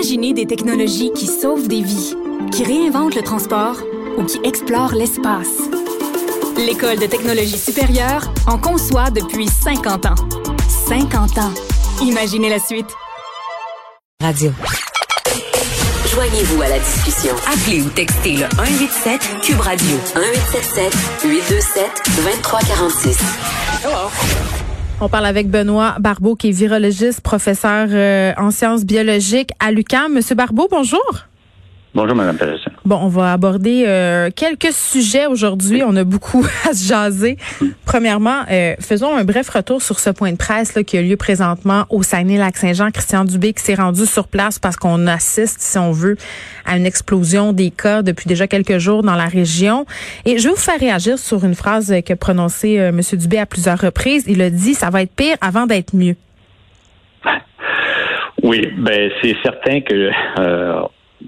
Imaginez des technologies qui sauvent des vies, qui réinventent le transport ou qui explorent l'espace. L'École de technologie supérieure en conçoit depuis 50 ans. 50 ans. Imaginez la suite. Radio. Joignez-vous à la discussion. Appelez ou textez le 187 Cube Radio 1877 827 2346. On parle avec Benoît Barbeau, qui est virologiste, professeur euh, en sciences biologiques à l'UQAM. Monsieur Barbeau, bonjour. Bonjour, Mme Peterson. Bon, on va aborder euh, quelques sujets aujourd'hui. On a beaucoup à se jaser. Premièrement, euh, faisons un bref retour sur ce point de presse là, qui a lieu présentement au Saguenay-Lac-Saint-Jean. Christian Dubé qui s'est rendu sur place parce qu'on assiste, si on veut, à une explosion des cas depuis déjà quelques jours dans la région. Et je vais vous faire réagir sur une phrase que prononcée euh, M. Dubé à plusieurs reprises. Il a dit, ça va être pire avant d'être mieux. Oui, ben c'est certain que euh,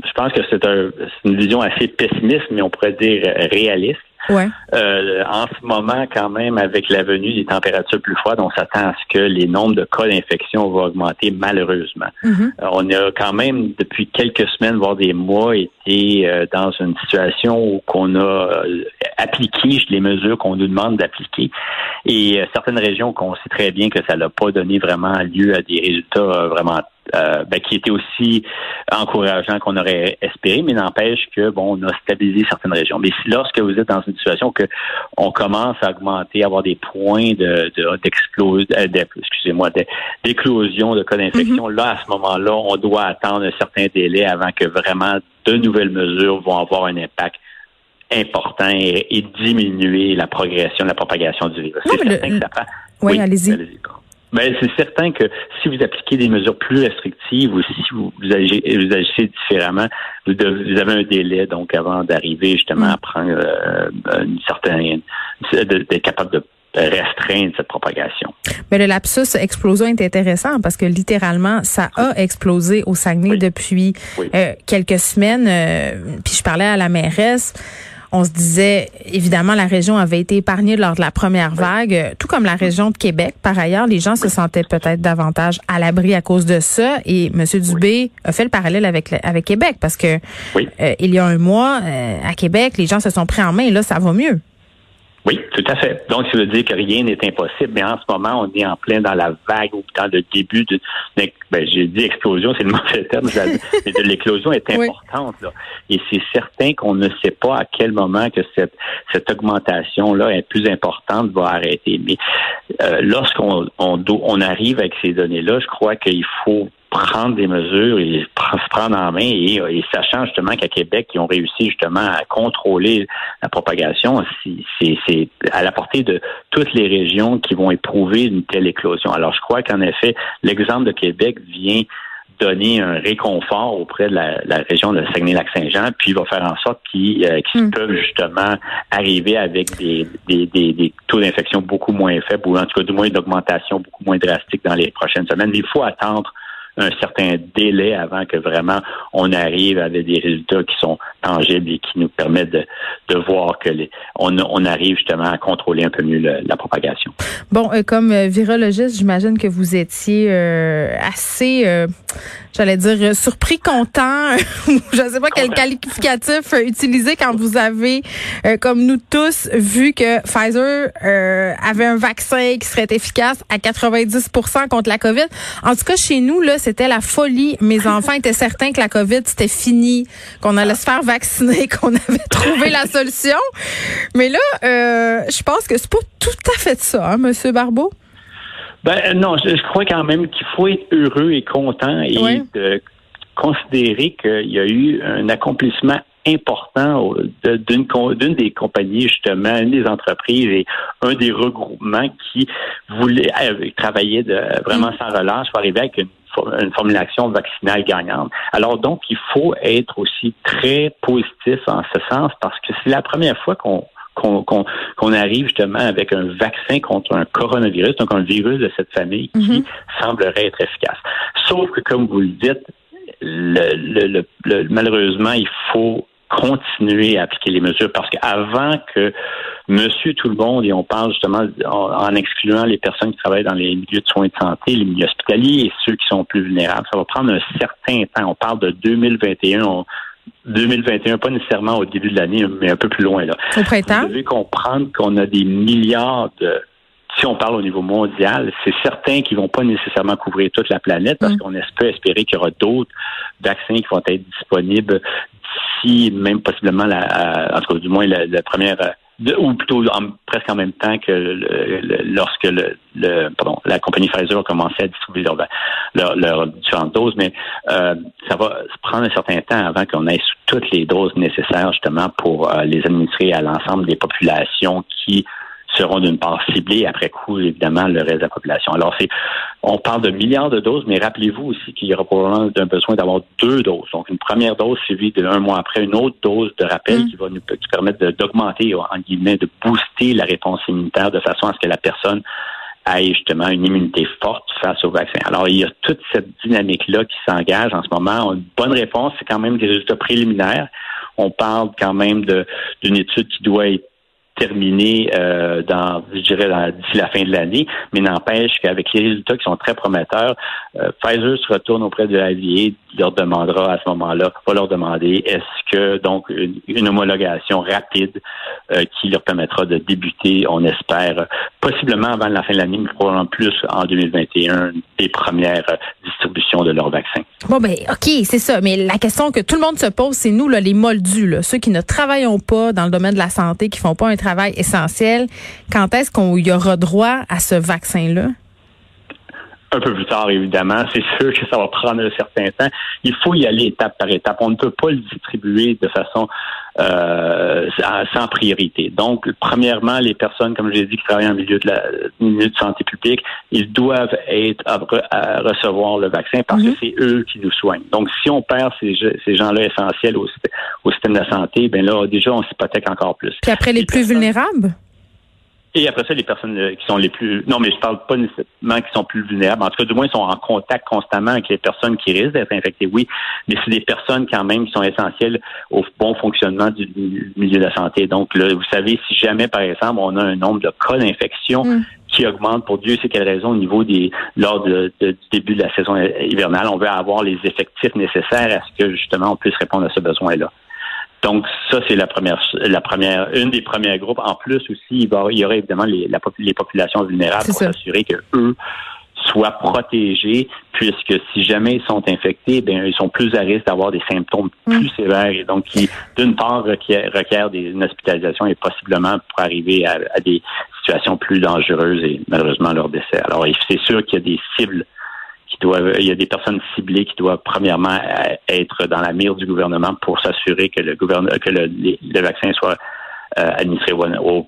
je pense que c'est un, une vision assez pessimiste, mais on pourrait dire réaliste. Ouais. Euh, en ce moment, quand même, avec la venue des températures plus froides, on s'attend à ce que les nombres de cas d'infection vont augmenter malheureusement. Mm-hmm. Euh, on a quand même, depuis quelques semaines, voire des mois, été euh, dans une situation où qu'on a euh, appliqué les mesures qu'on nous demande d'appliquer. Et euh, certaines régions qu'on sait très bien que ça n'a pas donné vraiment lieu à des résultats euh, vraiment euh, ben, qui étaient aussi encourageants qu'on aurait espéré, mais n'empêche que bon, on a stabilisé certaines régions. Mais si lorsque vous êtes dans une situation que on commence à augmenter, à avoir des points de, de d'explos- euh, excusez-moi, d'éclosion de cas d'infection, là, à ce moment-là, on doit attendre un certain délai avant que vraiment de nouvelles mesures vont avoir un impact important et, et diminuer la progression, la propagation du virus. Non, C'est certain le- que ça prend. Oui, allez-y. Ben, c'est certain que si vous appliquez des mesures plus restrictives ou si vous, vous, agissez, vous agissez différemment, vous, vous avez un délai donc avant d'arriver justement Mm. à prendre euh, une certaine d'être capable de restreindre cette propagation. Mais le lapsus explosion est intéressant parce que littéralement, ça a explosé au Saguenay Oui. depuis Oui. euh, quelques semaines. euh, puis je parlais à la mairesse. On se disait, évidemment, la région avait été épargnée lors de la première vague, euh, tout comme la région de Québec. Par ailleurs, les gens se sentaient peut-être davantage à l'abri à cause de ça. Et M. Dubé a fait le parallèle avec, avec Québec parce que Oui. euh, il y a un mois, euh, à Québec, les gens se sont pris en main et là, ça va mieux. Oui, tout à fait. Donc, ça veut dire que rien n'est impossible, mais en ce moment, on est en plein dans la vague ou dans le début de, ben, j'ai dit explosion, c'est le mauvais terme, mais de l'éclosion est importante, là. Et c'est certain qu'on ne sait pas à quel moment que cette, cette augmentation-là est plus importante va arrêter. Mais euh, lorsqu'on on, on arrive avec ces données-là, je crois qu'il faut prendre des mesures et pr- se prendre en main et, et sachant justement qu'à Québec, ils ont réussi justement à contrôler la propagation, c'est à la portée de toutes les régions qui vont éprouver une telle éclosion. Alors, je crois qu'en effet, l'exemple de Québec vient donner un réconfort auprès de la, la région de Saguenay-Lac-Saint-Jean, puis va faire en sorte qu'ils euh, Mm. peuvent justement arriver avec des, des, des, des taux d'infection beaucoup moins faibles, ou en tout cas du moins d'augmentation beaucoup moins drastique dans les prochaines semaines. Mais il faut attendre un certain délai avant que vraiment on arrive avec des résultats qui sont tangibles et qui nous permettent de, de voir que les, on, on arrive justement à contrôler un peu mieux le- la propagation. Bon, euh, comme euh, virologiste, j'imagine que vous étiez euh, assez, euh, j'allais dire, surpris, content, ou je ne sais pas quel qualificatif utiliser quand vous avez, comme nous tous, vu que Pfizer avait un vaccin qui serait efficace à 90% contre la COVID. En tout cas, chez nous, là, c'était la folie. Mes enfants étaient certains que la COVID, c'était fini, qu'on allait se faire vacciner, qu'on avait trouvé la solution. Mais là, euh, je pense que c'est pas tout à fait ça, hein, Monsieur Barbeau? Ben non, je, je crois quand même qu'il faut être heureux et content et Oui. de considérer qu'il y a eu un accomplissement important d'une des compagnies justement, une des entreprises et un des regroupements qui voulait euh, travailler de, vraiment sans relâche pour arriver avec une, for- une formulation vaccinale gagnante. Alors donc, il faut être aussi très positif en ce sens parce que c'est la première fois qu'on arrive justement avec un vaccin contre un coronavirus, donc un virus de cette famille qui Mhm. semblerait être efficace. Sauf que, comme vous le dites, le- le- le- malheureusement, il faut continuer à appliquer les mesures parce qu'avant que monsieur tout le monde et on parle justement en, excluant les personnes qui travaillent dans les milieux de soins de santé, les milieux hospitaliers et ceux qui sont plus vulnérables. Ça va prendre un certain temps. On parle de 2021. 2021, pas nécessairement au début de l'année, mais un peu plus loin. Là. Au printemps? Vous devez comprendre qu'on a des milliards de si on parle au niveau mondial, c'est certain qu'ils vont pas nécessairement couvrir toute la planète parce mm. qu'on peut espérer qu'il y aura d'autres vaccins qui vont être disponibles d'ici, même possiblement la, en tout cas du moins la, première ou plutôt presque en même temps que lorsque le, pardon, la compagnie Pfizer a commencé à distribuer leurs leur, différentes doses, mais euh, ça va prendre un certain temps avant qu'on ait toutes les doses nécessaires justement pour euh, les administrer à l'ensemble des populations qui seront d'une part ciblés après coup, évidemment, le reste de la population. Alors, c'est, on parle de milliards de doses, mais rappelez-vous aussi qu'il y aura probablement un besoin d'avoir deux doses. Donc, une première dose suivie d'un mois après, une autre dose de rappel mm. qui va nous permettre d'augmenter, en guillemets, de booster la réponse immunitaire de façon à ce que la personne ait justement une immunité forte face au vaccin. Alors, il y a toute cette dynamique-là qui s'engage en ce moment. Une bonne réponse, c'est quand même des résultats préliminaires. On parle quand même d'une étude qui doit être terminé euh, dans, je dirais, d'ici la fin de l'année, mais n'empêche qu'avec les résultats qui sont très prometteurs, euh, Pfizer se retourne auprès de la l'AVA, leur demandera à ce moment-là, va leur demander est-ce que donc une, homologation rapide euh, qui leur permettra de débuter, on espère, possiblement avant la fin de l'année, mais probablement plus en 2021, des premières distributions de leur vaccin. Bon ben ok, c'est ça. Mais la question que tout le monde se pose, c'est nous là, les moldus, là, ceux qui ne travaillons pas dans le domaine de la santé, qui font pas un travail essentiel. Quand est-ce qu'on y aura droit à ce vaccin-là? Un peu plus tard, évidemment. C'est sûr que ça va prendre un certain temps. Il faut y aller étape par étape. On ne peut pas le distribuer de façon euh, sans priorité. Donc, premièrement, les personnes, comme je l'ai dit, qui travaillent en milieu de la milieu de santé publique, ils doivent être à, recevoir le vaccin parce que mhm. c'est eux qui nous soignent. Donc, si on perd ces, ces gens-là essentiels au, au, système de la santé, ben là, déjà, on s'hypothèque encore plus. Puis après, les, plus vulnérables? Et après ça, les personnes euh, qui sont les plus... Non, mais je parle pas nécessairement qui sont plus vulnérables. En tout cas, du moins, ils sont en contact constamment avec les personnes qui risquent d'être infectées, oui. Mais c'est des personnes quand même qui sont essentielles au bon fonctionnement du milieu de la santé. Donc, là, vous savez, si jamais, par exemple, on a un nombre de cas d'infection mm. qui augmente pour Dieu sait quelle raison au niveau des lors du début de la saison hivernale, on veut avoir les effectifs nécessaires à ce que justement on puisse répondre à ce besoin-là. Donc ça, c'est la première, la première, une des premiers groupes. En plus aussi, il, y aura évidemment les, les populations vulnérables pour s'assurer que eux soient protégés, puisque si jamais ils sont infectés, ben ils sont plus à risque d'avoir des symptômes mm. plus sévères et donc qui, d'une part, requièrent, des, une hospitalisation et possiblement pour arriver à, à, des situations plus dangereuses et malheureusement leur décès. Alors, c'est sûr qu'il y a des cibles il y a des personnes ciblées qui doivent premièrement être dans la mire du gouvernement pour s'assurer que le que le, vaccin soit euh, administré au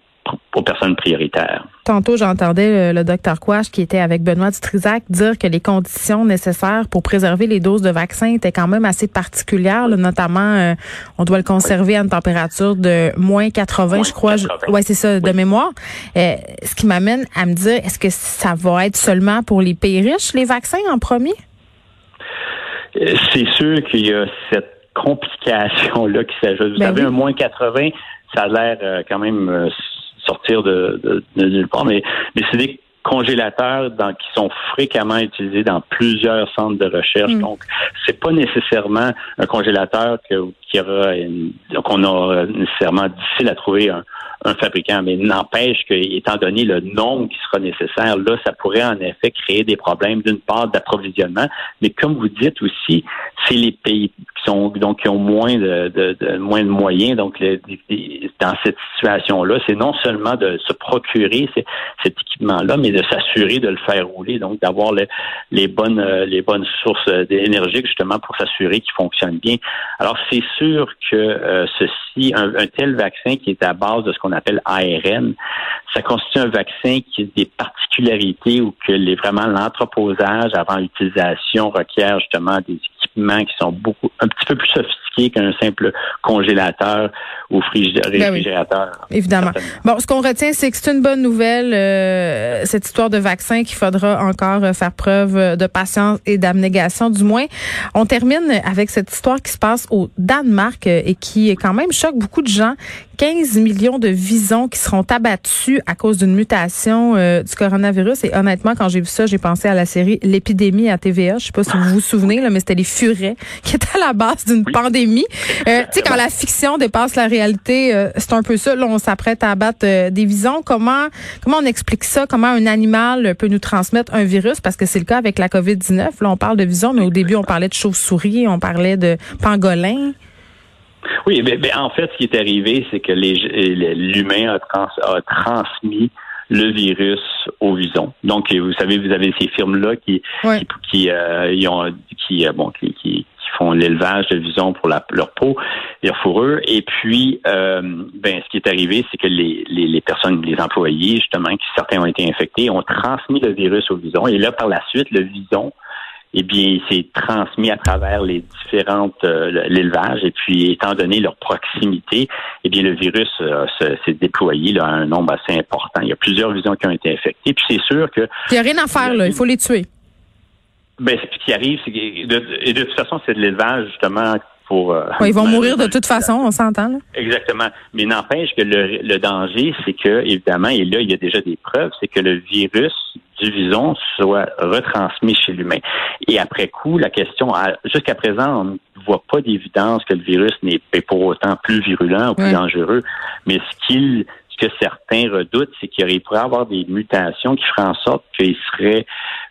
aux personnes prioritaires. Tantôt, j'entendais le, docteur Quash, qui était avec Benoît Dutrisac, dire que les conditions nécessaires pour préserver les doses de vaccins étaient quand même assez particulières. notamment, euh, on doit le conserver à une température de moins 80, je crois. Oui, c'est ça, de mémoire. Euh, ce qui m'amène à me dire, est-ce que ça va être seulement pour les pays riches, les vaccins en premier? Euh, c'est sûr qu'il y a cette complication-là qui s'ajoute. Vous ben savez, un moins 80, ça a l'air quand même sortir de, de, de nulle part, mais, mais c'est des congélateurs dans, qui sont fréquemment utilisés dans plusieurs centres de recherche. Mm. Donc, c'est pas nécessairement un congélateur que, qui aura qu'on aura nécessairement difficile à trouver un, un fabricant, mais n'empêche que, étant donné le nombre qui sera nécessaire, là, ça pourrait en effet créer des problèmes d'une part d'approvisionnement, mais comme vous dites aussi, c'est les pays donc qui ont moins de, de, moins de moyens, donc dans cette situation-là, c'est non seulement de se procurer cet équipement-là, mais de s'assurer de le faire rouler, donc d'avoir les bonnes les bonnes sources d'énergie justement pour s'assurer qu'il fonctionne bien. Alors c'est sûr que euh, ceci, un, un tel vaccin qui est à base de ce qu'on appelle ARN. Ça constitue un vaccin qui a des particularités ou que les, vraiment l'entreposage avant l'utilisation requiert justement des équipements qui sont beaucoup un petit peu plus sophistiqués sophistiqué qu'un simple congélateur ou ben réfrigérateur. évidemment. Bon, ce qu'on retient, c'est que c'est une bonne nouvelle, euh, cette histoire de vaccin qu'il faudra encore faire preuve de patience et d'abnégation, du moins. On termine avec cette histoire qui se passe au Danemark et qui quand même choque beaucoup de gens 15 millions de visons qui seront abattus à cause d'une mutation euh, du coronavirus. Et honnêtement, quand j'ai vu ça, j'ai pensé à la série L'épidémie à TVA. Je sais pas si vous vous souvenez, là, mais c'était les furets qui étaient à la base d'une pandémie. Euh, tu sais, quand la fiction dépasse la réalité, euh, c'est un peu ça. Là, on s'apprête à abattre des visons. Comment comment on explique ça? Comment un animal peut nous transmettre un virus? Parce que c'est le cas avec la COVID-19. Là, on parle de visons, mais au début, on parlait de chauves-souris, on parlait de pangolins. Oui, mais, en fait, ce qui est arrivé, c'est que l'humain a, transmis le virus au vison. Donc, vous savez, vous avez ces firmes-là qui, qui, euh, ont, qui, euh, bon, qui, font l'élevage de visons pour leur peau, leur fourrure. Et puis, euh, ben, ce qui est arrivé, c'est que les, les, personnes, les employés, justement, qui certains ont été infectés, ont transmis le virus au vison. Et là, par la suite, le vison eh bien, c'est transmis à travers les différentes euh, l'élevage et puis étant donné leur proximité, eh bien, le virus euh, s'est déployé là, à un nombre assez important. Il y a plusieurs visions qui ont été infectées. Puis c'est sûr que il n'y a rien à faire là, il faut les tuer. Ben, ce qui arrive, c'est que de, de toute façon, c'est de l'élevage justement euh, ils vont mourir de toute façon, on s'entend. Exactement. Mais n'empêche que le, danger, c'est que, évidemment, et là, il y a déjà des preuves, c'est que le virus du vison soit retransmis chez l'humain. Et après coup, la question, jusqu'à présent, on ne voit pas d'évidence que le virus n'est pour autant plus virulent ou plus dangereux. Mais ce qu'il ce que certains redoutent, c'est qu'il pourrait y avoir des mutations qui feraient en sorte qu'il serait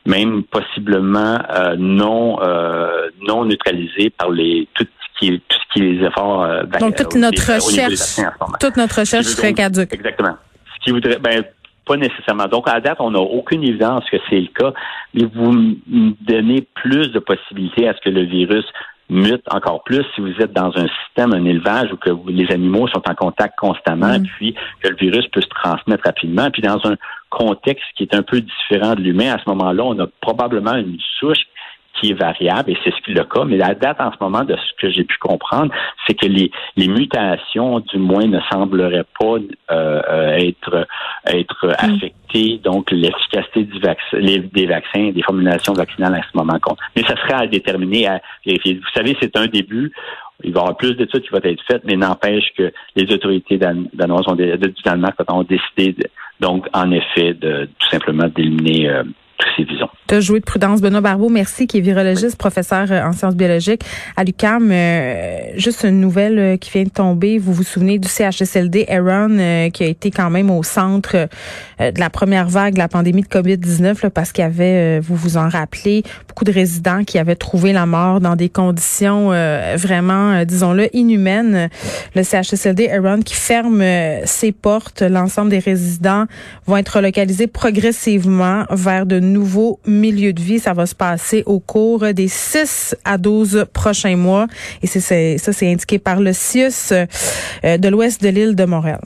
même possiblement euh, non euh, non neutralisé par les tout qui tout ce qui est les efforts. Euh, Donc toute notre recherche, toute notre recherche serait caduque. Exactement. Ce qui voudrait, ben pas nécessairement. Donc à date, on n'a aucune évidence que c'est le cas, mais vous me donnez plus de possibilités à ce que le virus mute encore plus si vous êtes dans un système, un élevage où que les animaux sont en contact constamment, mm. puis que le virus peut se transmettre rapidement. Puis dans un contexte qui est un peu différent de l'humain, à ce moment-là, on a probablement une souche qui est variable, et c'est ce qui est le cas. Mais la date en ce moment, de ce que j'ai pu comprendre, c'est que les, les mutations, du moins, ne sembleraient pas euh, euh, être, être mm. affectées. Donc, l'efficacité du vaccin, des vaccins, des formulations vaccinales à ce moment compte. Mais ça serait à déterminer, à vérifier. Vous savez, c'est un début. Il va y avoir plus d'études qui vont être faites, mais n'empêche que les autorités danoises ont, du Danemark ont décidé, donc, en effet, de tout simplement d'éliminer euh, tu as joué de prudence. Benoît Barbeau, merci, qui est virologiste, professeur euh, en sciences biologiques à l'UCAM. Euh, juste une nouvelle euh, qui vient de tomber. Vous vous souvenez du CHSLD Aaron, qui a été quand même au centre de la première vague de la pandémie de COVID-19, parce qu'il y avait, vous vous en rappelez, beaucoup de résidents qui avaient trouvé la mort dans des conditions vraiment, disons-le, inhumaines. Le CHSLD Aaron qui ferme ses portes. L'ensemble des résidents vont être relocalisés progressivement vers de nouveau milieu de vie. Ça va se passer au cours des 6 à 12 prochains mois. Et c'est ça, c'est indiqué par le CIUS euh, de l'ouest de l'île de Montréal.